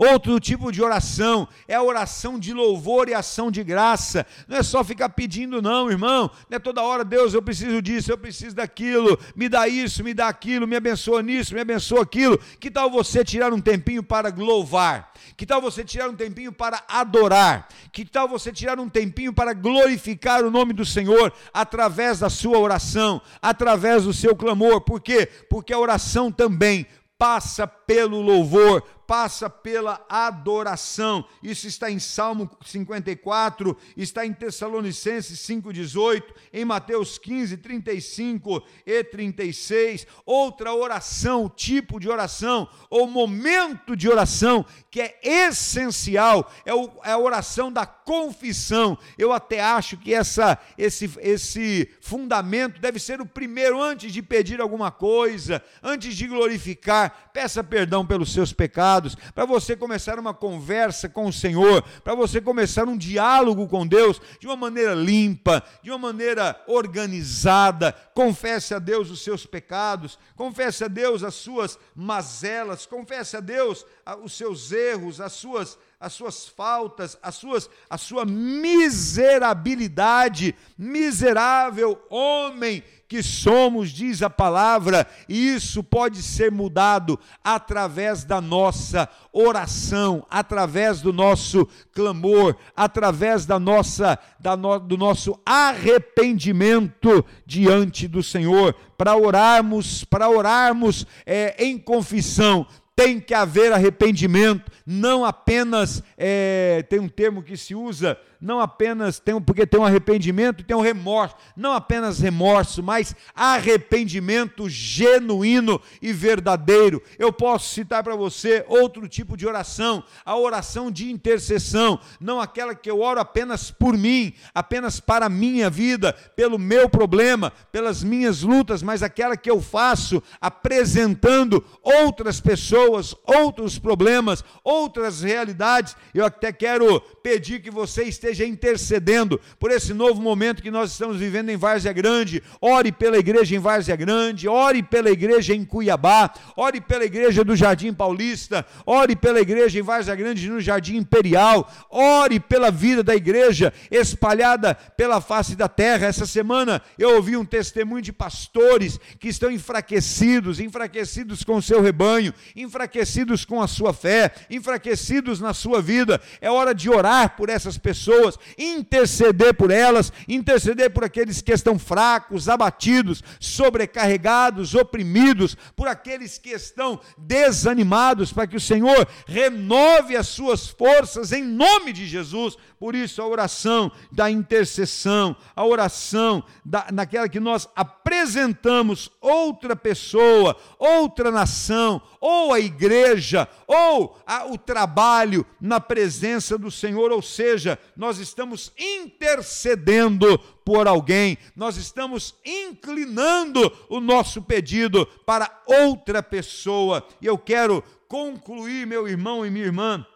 Outro tipo de oração é a oração de louvor e ação de graça. Não é só ficar pedindo, não, irmão. Não é toda hora, Deus, eu preciso disso, eu preciso daquilo, me dá isso, me dá aquilo, me abençoa nisso, me abençoa aquilo. Que tal você tirar um tempinho para louvar? Que tal você tirar um tempinho para adorar? Que tal você tirar um tempinho para glorificar o nome do Senhor através da sua oração, através do seu clamor? Por quê? Porque a oração também passa pelo louvor, passa pela adoração. Isso está em Salmo 54, está em Tessalonicenses 5:18, em Mateus 15, 35 e 36. Outra oração, tipo de oração ou momento de oração que é essencial é, o, é a oração da confissão. Eu até acho que essa, esse, esse fundamento deve ser o primeiro antes de pedir alguma coisa, antes de glorificar. Peça perdão pelos seus pecados para você começar uma conversa com o Senhor, para você começar um diálogo com Deus de uma maneira limpa, de uma maneira organizada. Confesse a Deus os seus pecados, confesse a Deus as suas mazelas, confesse a Deus os seus erros, as suas as suas faltas, as suas, a sua miserabilidade, miserável homem que somos, diz a palavra, e isso pode ser mudado através da nossa oração, através do nosso clamor, através da nossa, da no, do nosso arrependimento diante do Senhor, para orarmos, para orarmos é, em confissão, tem que haver arrependimento, não apenas, é, tem um termo que se usa, não apenas tem porque tem um arrependimento e tem um remorso, não apenas remorso, mas arrependimento genuíno e verdadeiro. Eu posso citar para você outro tipo de oração, a oração de intercessão, não aquela que eu oro apenas por mim, apenas para a minha vida, pelo meu problema, pelas minhas lutas, mas aquela que eu faço apresentando outras pessoas, outros problemas, outras realidades. Eu até quero pedir que você esteja intercedendo por esse novo momento que nós estamos vivendo em Várzea Grande. Ore pela igreja em Várzea Grande, ore pela igreja em Cuiabá, ore pela igreja do Jardim Paulista, ore pela igreja em Várzea Grande no Jardim Imperial, ore pela vida da igreja espalhada pela face da terra. Essa semana eu ouvi um testemunho de pastores que estão enfraquecidos, enfraquecidos com o seu rebanho, enfraquecidos com a sua fé, enfraquecidos na sua vida. É hora de orar por essas pessoas, interceder por elas, interceder por aqueles que estão fracos, abatidos, sobrecarregados, oprimidos, por aqueles que estão desanimados, para que o Senhor renove as suas forças em nome de Jesus. Por isso, a oração da intercessão, a oração da, naquela que nós apresentamos outra pessoa, outra nação, ou a igreja, ou a, o trabalho na presença do Senhor, ou seja, nós estamos intercedendo por alguém, nós estamos inclinando o nosso pedido para outra pessoa. E eu quero concluir, meu irmão e minha irmã,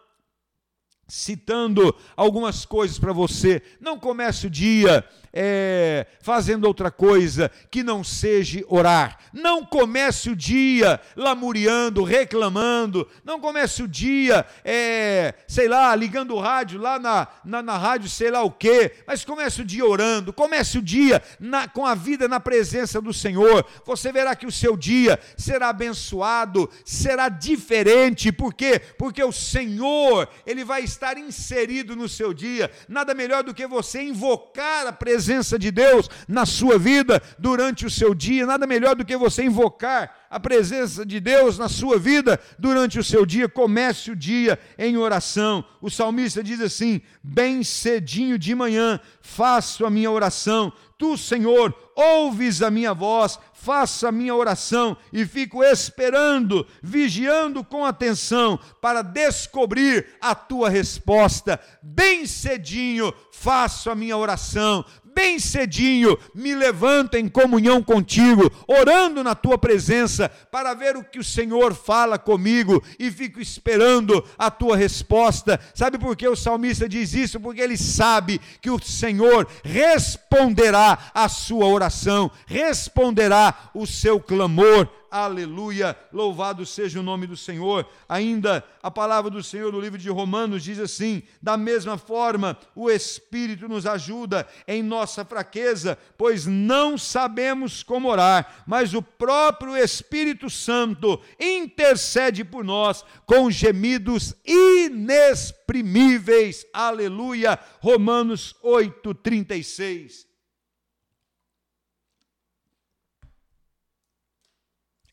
citando algumas coisas para você. Não comece o dia é, fazendo outra coisa que não seja orar. Não comece o dia lamuriando, reclamando. Não comece o dia, é, sei lá, ligando o rádio lá na, na, na, rádio, sei lá o quê. Mas comece o dia orando. Comece o dia na, com a vida na presença do Senhor. Você verá que o seu dia será abençoado, será diferente. Por quê? Porque o Senhor, Ele vai estar inserido no seu dia. Nada melhor do que você invocar a presença presença de Deus na sua vida durante o seu dia. Nada melhor do que você invocar a presença de Deus na sua vida durante o seu dia. Comece o dia em oração. O salmista diz assim: Bem cedinho de manhã faço a minha oração. Tu, Senhor, ouves a minha voz, faço a minha oração e fico esperando, vigiando com atenção para descobrir a tua resposta. Bem cedinho faço a minha oração, bem cedinho me levanto em comunhão contigo, orando na tua presença, para ver o que o Senhor fala comigo e fico esperando a tua resposta. Sabe por que o salmista diz isso? Porque ele sabe que o Senhor responderá a sua oração, responderá o seu clamor Aleluia! Louvado seja o nome do Senhor. Ainda a palavra do Senhor no livro de Romanos diz assim: da mesma forma, o Espírito nos ajuda em nossa fraqueza, pois não sabemos como orar, mas o próprio Espírito Santo intercede por nós com gemidos inexprimíveis. Aleluia! Romanos 8:36.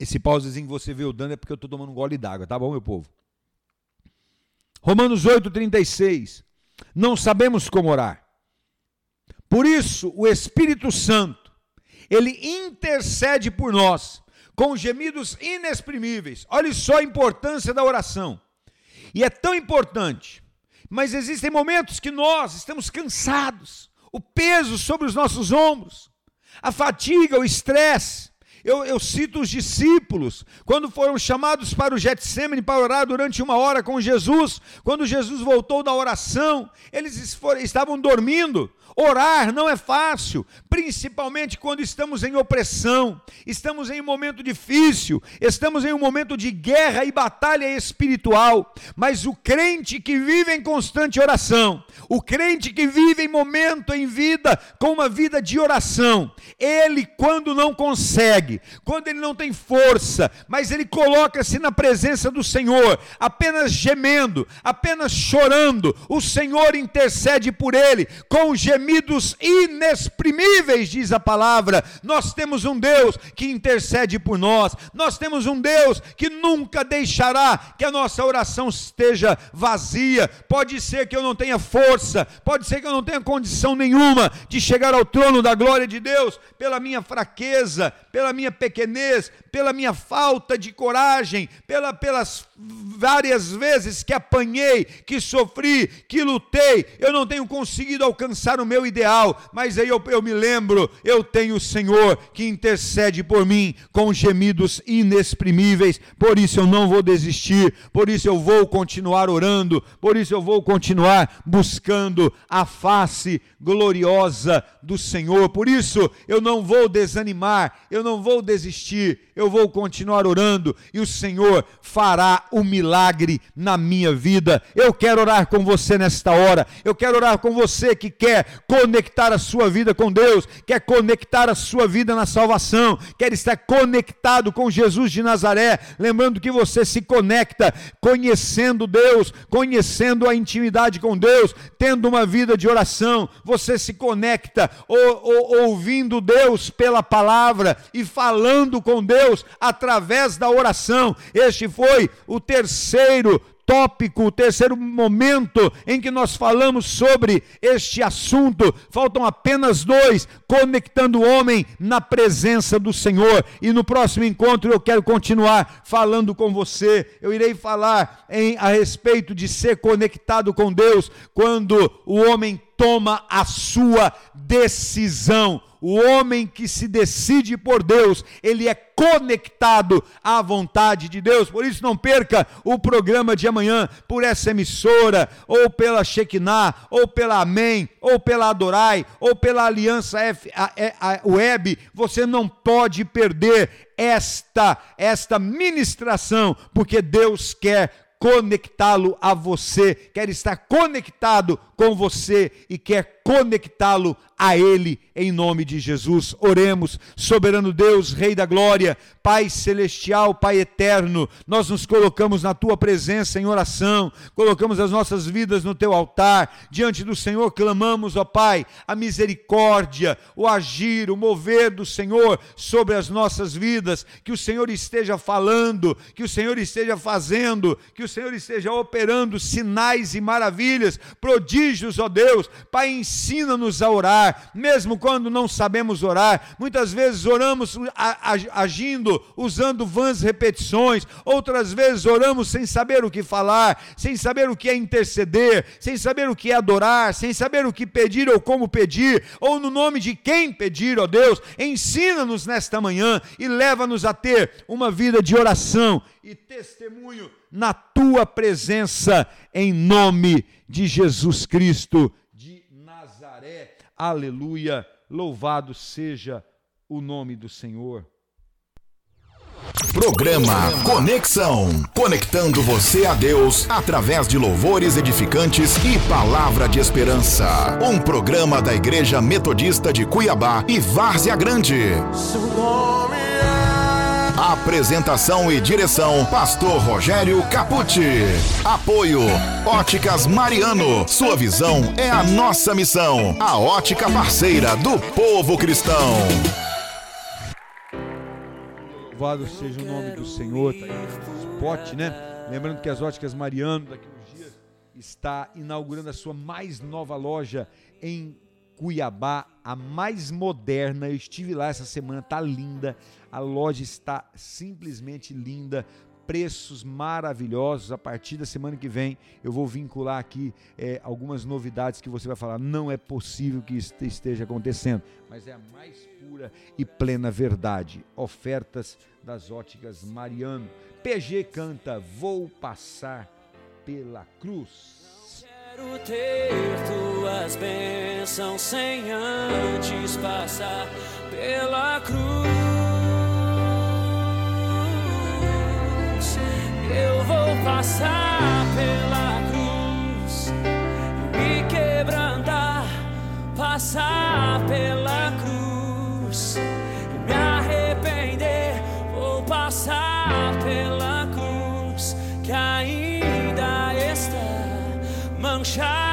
Esse pausezinho que você veio dando é porque eu estou tomando um gole d'água, tá bom, meu povo? Romanos 8,36. Não sabemos como orar. Por isso, o Espírito Santo, ele intercede por nós com gemidos inexprimíveis. Olha só a importância da oração. E é tão importante, mas existem momentos que nós estamos cansados, o peso sobre os nossos ombros, a fadiga, o estresse, eu, eu, cito os discípulos, quando foram chamados para o Getsemane para orar durante uma hora com Jesus, quando Jesus voltou da oração, eles foram, estavam dormindo. Orar não é fácil, principalmente quando estamos em opressão, estamos em um momento difícil, estamos em um momento de guerra e batalha espiritual. Mas o crente que vive em constante oração, o crente que vive em momento em vida com uma vida de oração, ele, quando não consegue, quando ele não tem força, mas ele coloca-se na presença do Senhor, apenas gemendo, apenas chorando, o Senhor intercede por ele com gemidos inexprimíveis, diz a palavra. Nós temos um Deus que intercede por nós, nós temos um Deus que nunca deixará que a nossa oração esteja vazia. Pode ser que eu não tenha força, pode ser que eu não tenha condição nenhuma de chegar ao trono da glória de Deus pela minha fraqueza, pela minha pequenez, pela minha falta de coragem, pela, pelas várias vezes que apanhei, que sofri, que lutei, eu não tenho conseguido alcançar o meu ideal, mas aí eu, eu me lembro, eu tenho o Senhor que intercede por mim com gemidos inexprimíveis, por isso eu não vou desistir, por isso eu vou continuar orando, por isso eu vou continuar buscando a face gloriosa do Senhor, por isso eu não vou desanimar, eu não vou desistir, eu vou continuar orando e o Senhor fará o milagre na minha vida. Eu quero orar com você nesta hora. Eu quero orar com você que quer conectar a sua vida com Deus, quer conectar a sua vida na salvação, quer estar conectado com Jesus de Nazaré. Lembrando que você se conecta conhecendo Deus, conhecendo a intimidade com Deus, tendo uma vida de oração. Você se conecta ou, ou, ouvindo Deus pela palavra e falando com Deus através da oração. Este foi o terceiro tópico, o terceiro momento em que nós falamos sobre este assunto. Faltam apenas dois, conectando o homem na presença do Senhor. E no próximo encontro eu quero continuar falando com você. Eu irei falar em, a respeito de ser conectado com Deus quando o homem toma a sua decisão. O homem que se decide por Deus, ele é conectado à vontade de Deus. Por isso, não perca o programa de amanhã por essa emissora, ou pela Shekinah, ou pela Amém, ou pela Adorai, ou pela Aliança F, a, a, a Web. Você não pode perder esta esta ministração, porque Deus quer conectá-lo a você, quer estar conectado com você e quer conectá-lo a Ele em nome de Jesus. Oremos, soberano Deus, Rei da Glória, Pai celestial, Pai eterno, nós nos colocamos na Tua presença em oração, colocamos as nossas vidas no Teu altar, diante do Senhor clamamos, ó Pai, a misericórdia, o agir, o mover do Senhor sobre as nossas vidas, que o Senhor esteja falando, que o Senhor esteja fazendo, que o Senhor esteja operando sinais e maravilhas, prodígios, ó Deus, Pai, ensina-nos a orar, mesmo quando não sabemos orar. Muitas vezes oramos agindo, usando vãs repetições, outras vezes oramos sem saber o que falar, sem saber o que é interceder, sem saber o que é adorar, sem saber o que pedir ou como pedir, ou no nome de quem pedir, ó Deus. Ensina-nos nesta manhã e leva-nos a ter uma vida de oração e testemunho na tua presença, em nome de Jesus Cristo de Nazaré. Aleluia. Louvado seja o nome do Senhor. Programa Conexão. Conectando você a Deus através de louvores edificantes e palavra de esperança. Um programa da Igreja Metodista de Cuiabá e Várzea Grande. Seu nome Apresentação e direção: Pastor Rogério Capucci. Apoio: Óticas Mariano. Sua visão é a nossa missão. A ótica parceira do povo cristão. Louvado seja o nome do Senhor. Tá spot, né? Lembrando que as óticas Mariano, daqui uns dias, está inaugurando a sua mais nova loja em Cuiabá, a mais moderna. Eu estive lá essa semana, tá linda. A loja está simplesmente linda. Preços maravilhosos. A partir da semana que vem eu vou vincular aqui é, algumas novidades que você vai falar. Não é possível que isso esteja acontecendo, mas é a mais pura e plena verdade. Ofertas das óticas Mariano. PG canta Vou passar pela cruz. Quero ter tuas bênçãos sem antes passar pela cruz. Eu vou passar pela cruz, me quebrantar, passar pela cruz, me arrepender. Vou passar pela cruz que ainda está manchada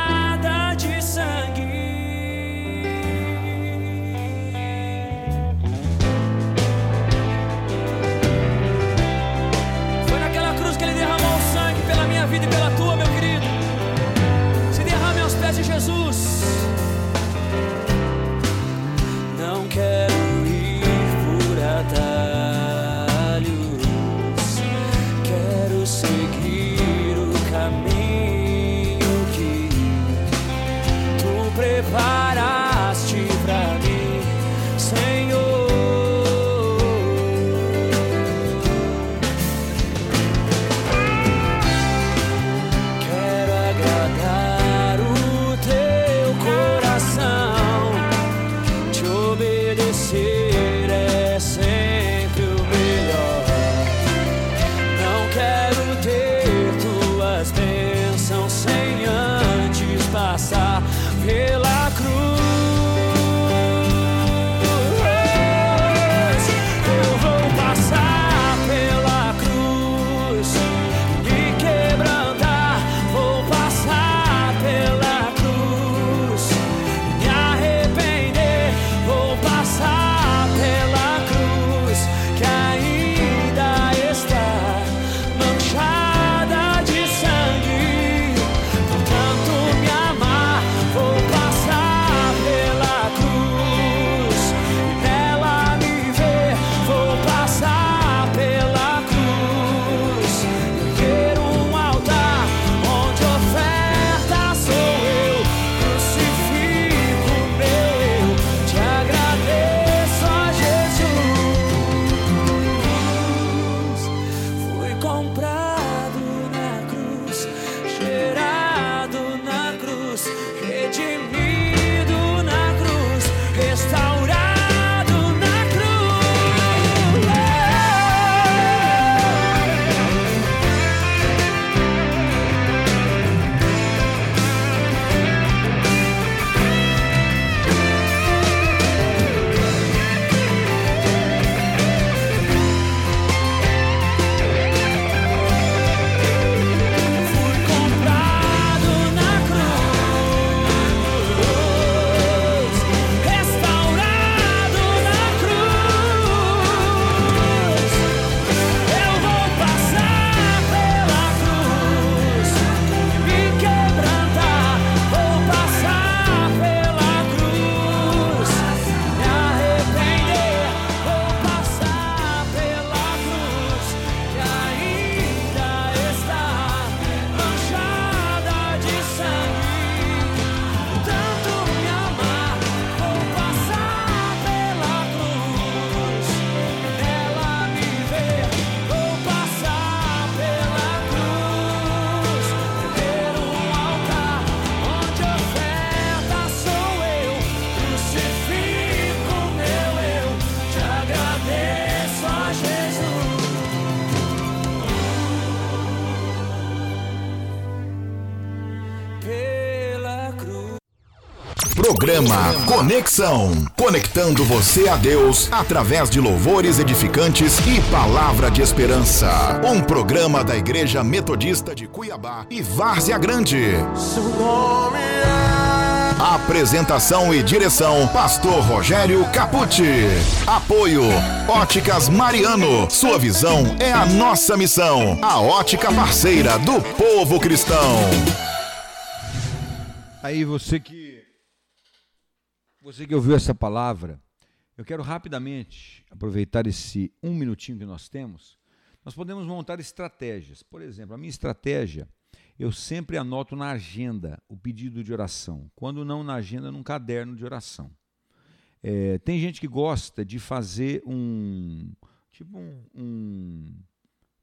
Programa Conexão. Conectando você a Deus através de louvores edificantes e palavra de esperança. Um programa da Igreja Metodista de Cuiabá e Várzea Grande. Seu nome é. Apresentação e direção: Pastor Rogério Capucci. Apoio: Óticas Mariano. Sua visão é a nossa missão. A ótica parceira do povo cristão. Aí você que você que ouviu essa palavra, eu quero rapidamente aproveitar esse um minutinho que nós temos. Nós podemos montar estratégias. Por exemplo, a minha estratégia eu sempre anoto na agenda o pedido de oração. Quando não na agenda, num caderno de oração. É, tem gente que gosta de fazer um tipo um, um,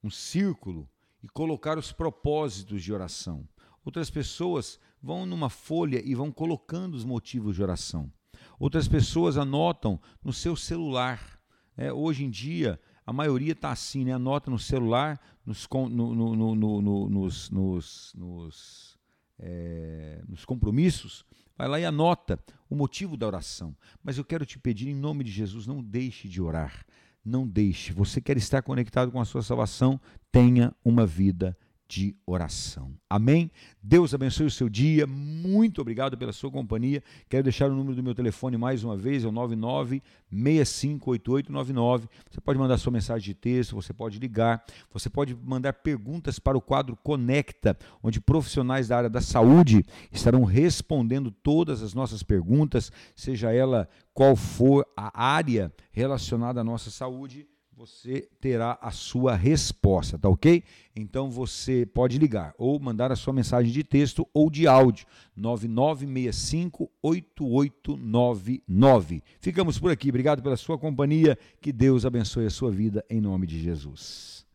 um círculo e colocar os propósitos de oração. Outras pessoas vão numa folha e vão colocando os motivos de oração. Outras pessoas anotam no seu celular. É, hoje em dia, a maioria está assim, né? anota no celular, nos, no, no, no, nos, nos, nos, é, nos compromissos, vai lá e anota o motivo da oração. Mas eu quero te pedir, em nome de Jesus, não deixe de orar. Não deixe. Você quer estar conectado com a sua salvação? Tenha uma vida de oração. Amém? Deus abençoe o seu dia. Muito obrigado pela sua companhia. Quero deixar o número do meu telefone mais uma vez, é o 99658899. Você pode mandar sua mensagem de texto, você pode ligar, você pode mandar perguntas para o quadro Conecta, onde profissionais da área da saúde estarão respondendo todas as nossas perguntas, seja ela qual for a área relacionada à nossa saúde você terá a sua resposta, tá ok? Então você pode ligar ou mandar a sua mensagem de texto ou de áudio 99658899. Ficamos por aqui. Obrigado pela sua companhia. Que Deus abençoe a sua vida em nome de Jesus.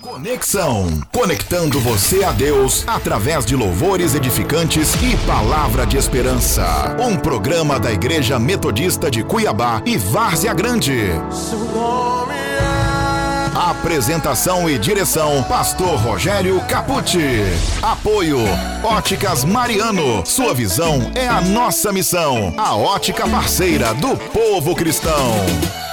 Conexão. Conectando você a Deus através de louvores edificantes e palavra de esperança. Um programa da Igreja Metodista de Cuiabá e Várzea Grande. É. Apresentação e direção: Pastor Rogério Capucci. Apoio: Óticas Mariano. Sua visão é a nossa missão. A ótica parceira do povo cristão.